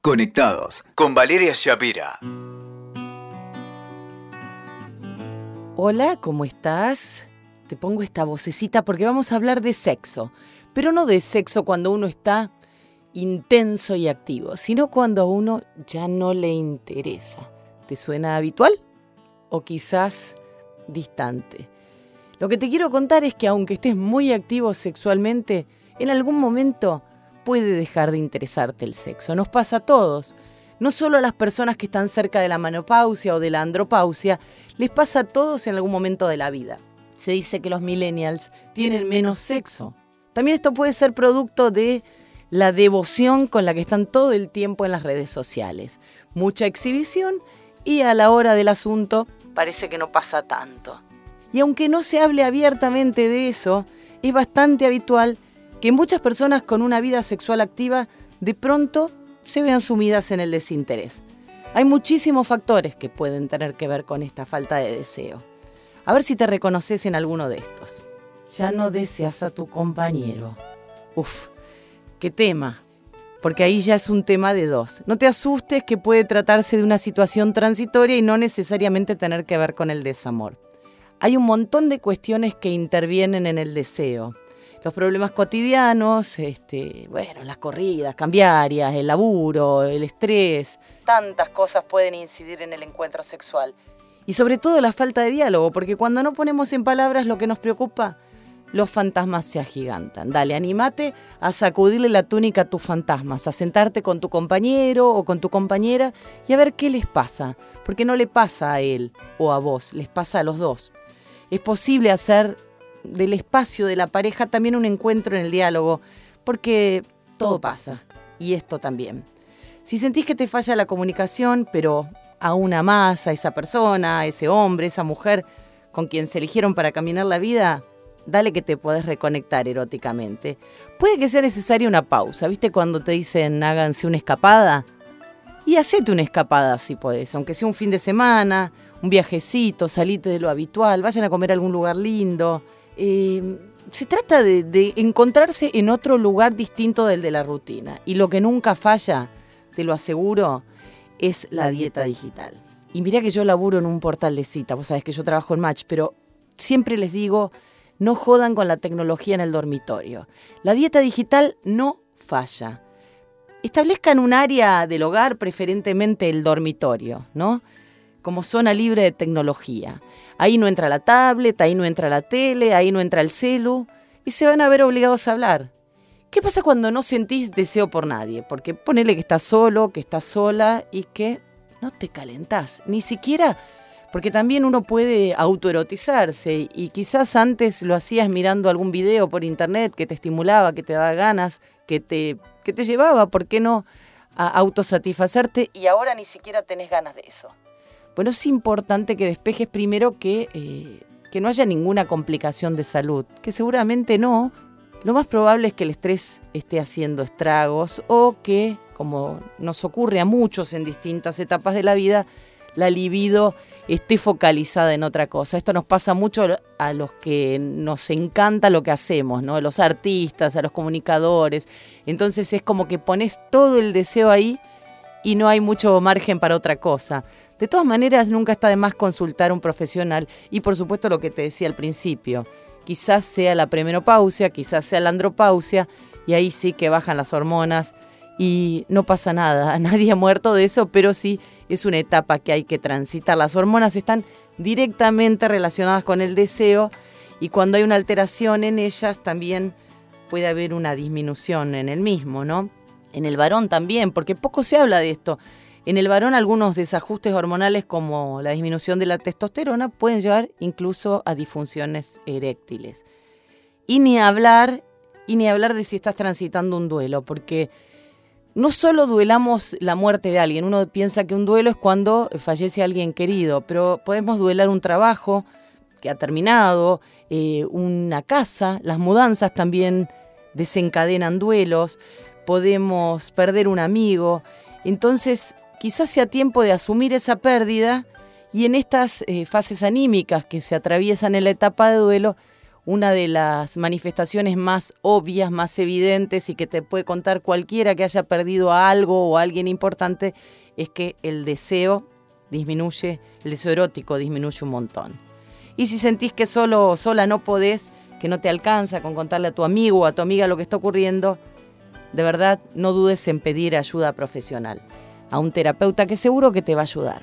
Conectados con Valeria Shapira. Hola, ¿cómo estás? Te pongo esta vocecita porque vamos a hablar de sexo, pero no de sexo cuando uno está intenso y activo, sino cuando a uno ya no le interesa. ¿Te suena habitual? O quizás distante. Lo que te quiero contar es que aunque estés muy activo sexualmente, en algún momento puede dejar de interesarte el sexo. Nos pasa a todos. No solo a las personas que están cerca de la menopausia o de la andropausia, les pasa a todos en algún momento de la vida. Se dice que los millennials tienen menos sexo. También esto puede ser producto de la devoción con la que están todo el tiempo en las redes sociales. Mucha exhibición y a la hora del asunto parece que no pasa tanto. Y aunque no se hable abiertamente de eso, es bastante habitual que muchas personas con una vida sexual activa de pronto se vean sumidas en el desinterés. Hay muchísimos factores que pueden tener que ver con esta falta de deseo. A ver si te reconoces en alguno de estos. Ya no deseas a tu compañero. Uf, qué tema. Porque ahí ya es un tema de dos. No te asustes que puede tratarse de una situación transitoria y no necesariamente tener que ver con el desamor hay un montón de cuestiones que intervienen en el deseo. Los problemas cotidianos, este, bueno, las corridas cambiarias, el laburo, el estrés, tantas cosas pueden incidir en el encuentro sexual. Y sobre todo la falta de diálogo, porque cuando no ponemos en palabras lo que nos preocupa, los fantasmas se agigantan. Dale, animate a sacudirle la túnica a tus fantasmas, a sentarte con tu compañero o con tu compañera y a ver qué les pasa. Porque no le pasa a él o a vos, les pasa a los dos es posible hacer del espacio de la pareja también un encuentro en el diálogo, porque todo pasa, y esto también. Si sentís que te falla la comunicación, pero aún más a esa persona, a ese hombre, esa mujer con quien se eligieron para caminar la vida, dale que te podés reconectar eróticamente. Puede que sea necesaria una pausa, ¿viste? Cuando te dicen háganse una escapada. Y hacete una escapada si podés, aunque sea un fin de semana, un viajecito, salite de lo habitual, vayan a comer a algún lugar lindo. Eh, se trata de, encontrarse en otro lugar distinto del de la rutina. Y lo que nunca falla, te lo aseguro, es la dieta digital. Y mira que yo laburo en un portal de cita, vos sabés que yo trabajo en Match, pero siempre les digo, no jodan con la tecnología en el dormitorio. La dieta digital no falla. Establezcan un área del hogar, preferentemente el dormitorio, ¿no? Como zona libre de tecnología. Ahí no entra la tablet, ahí no entra la tele, ahí no entra el celu y se van a ver obligados a hablar. ¿Qué pasa cuando no sentís deseo por nadie? Porque ponele que estás solo, que estás sola y que no te calentás, ni siquiera porque también uno puede autoerotizarse y quizás antes lo hacías mirando algún video por internet que te estimulaba, que te daba ganas, que te, que te llevaba, ¿por qué no?, a autosatisfacerte y ahora ni siquiera tenés ganas de eso. Bueno, es importante que despejes primero que, eh, que no haya ninguna complicación de salud, que seguramente no. Lo más probable es que el estrés esté haciendo estragos o que, como nos ocurre a muchos en distintas etapas de la vida, la libido esté focalizada en otra cosa. Esto nos pasa mucho a los que nos encanta lo que hacemos, ¿no? A los artistas, a los comunicadores. Entonces es como que pones todo el deseo ahí y no hay mucho margen para otra cosa. De todas maneras, nunca está de más consultar a un profesional y por supuesto lo que te decía al principio, quizás sea la premenopausia, quizás sea la andropausia y ahí sí que bajan las hormonas y no pasa nada, nadie ha muerto de eso, pero sí es una etapa que hay que transitar. Las hormonas están directamente relacionadas con el deseo y cuando hay una alteración en ellas también puede haber una disminución en el mismo, ¿no? En el varón también, porque poco se habla de esto. En el varón algunos desajustes hormonales como la disminución de la testosterona pueden llevar incluso a disfunciones eréctiles. Y ni hablar, y ni hablar de si estás transitando un duelo, porque no solo duelamos la muerte de alguien, uno piensa que un duelo es cuando fallece alguien querido, pero podemos duelar un trabajo que ha terminado, eh, una casa, las mudanzas también desencadenan duelos, podemos perder un amigo. Entonces, quizás sea tiempo de asumir esa pérdida y en estas eh, fases anímicas que se atraviesan en la etapa de duelo, una de las manifestaciones más obvias, más evidentes y que te puede contar cualquiera que haya perdido a algo o a alguien importante es que el deseo disminuye, el deseo erótico disminuye un montón. Y si sentís que solo o sola no podés, que no te alcanza con contarle a tu amigo o a tu amiga lo que está ocurriendo, de verdad no dudes en pedir ayuda profesional a un terapeuta que seguro que te va a ayudar.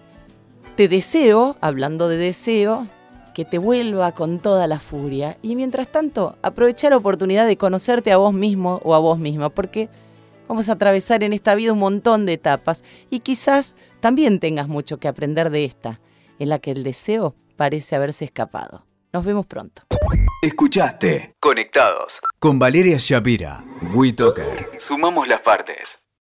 Te deseo, hablando de deseo, que te vuelva con toda la furia y mientras tanto aprovecha la oportunidad de conocerte a vos mismo o a vos misma porque vamos a atravesar en esta vida un montón de etapas y quizás también tengas mucho que aprender de esta, en la que el deseo parece haberse escapado. Nos vemos pronto. Escuchaste Conectados con Valeria Shapira. WeToker. Sumamos las partes.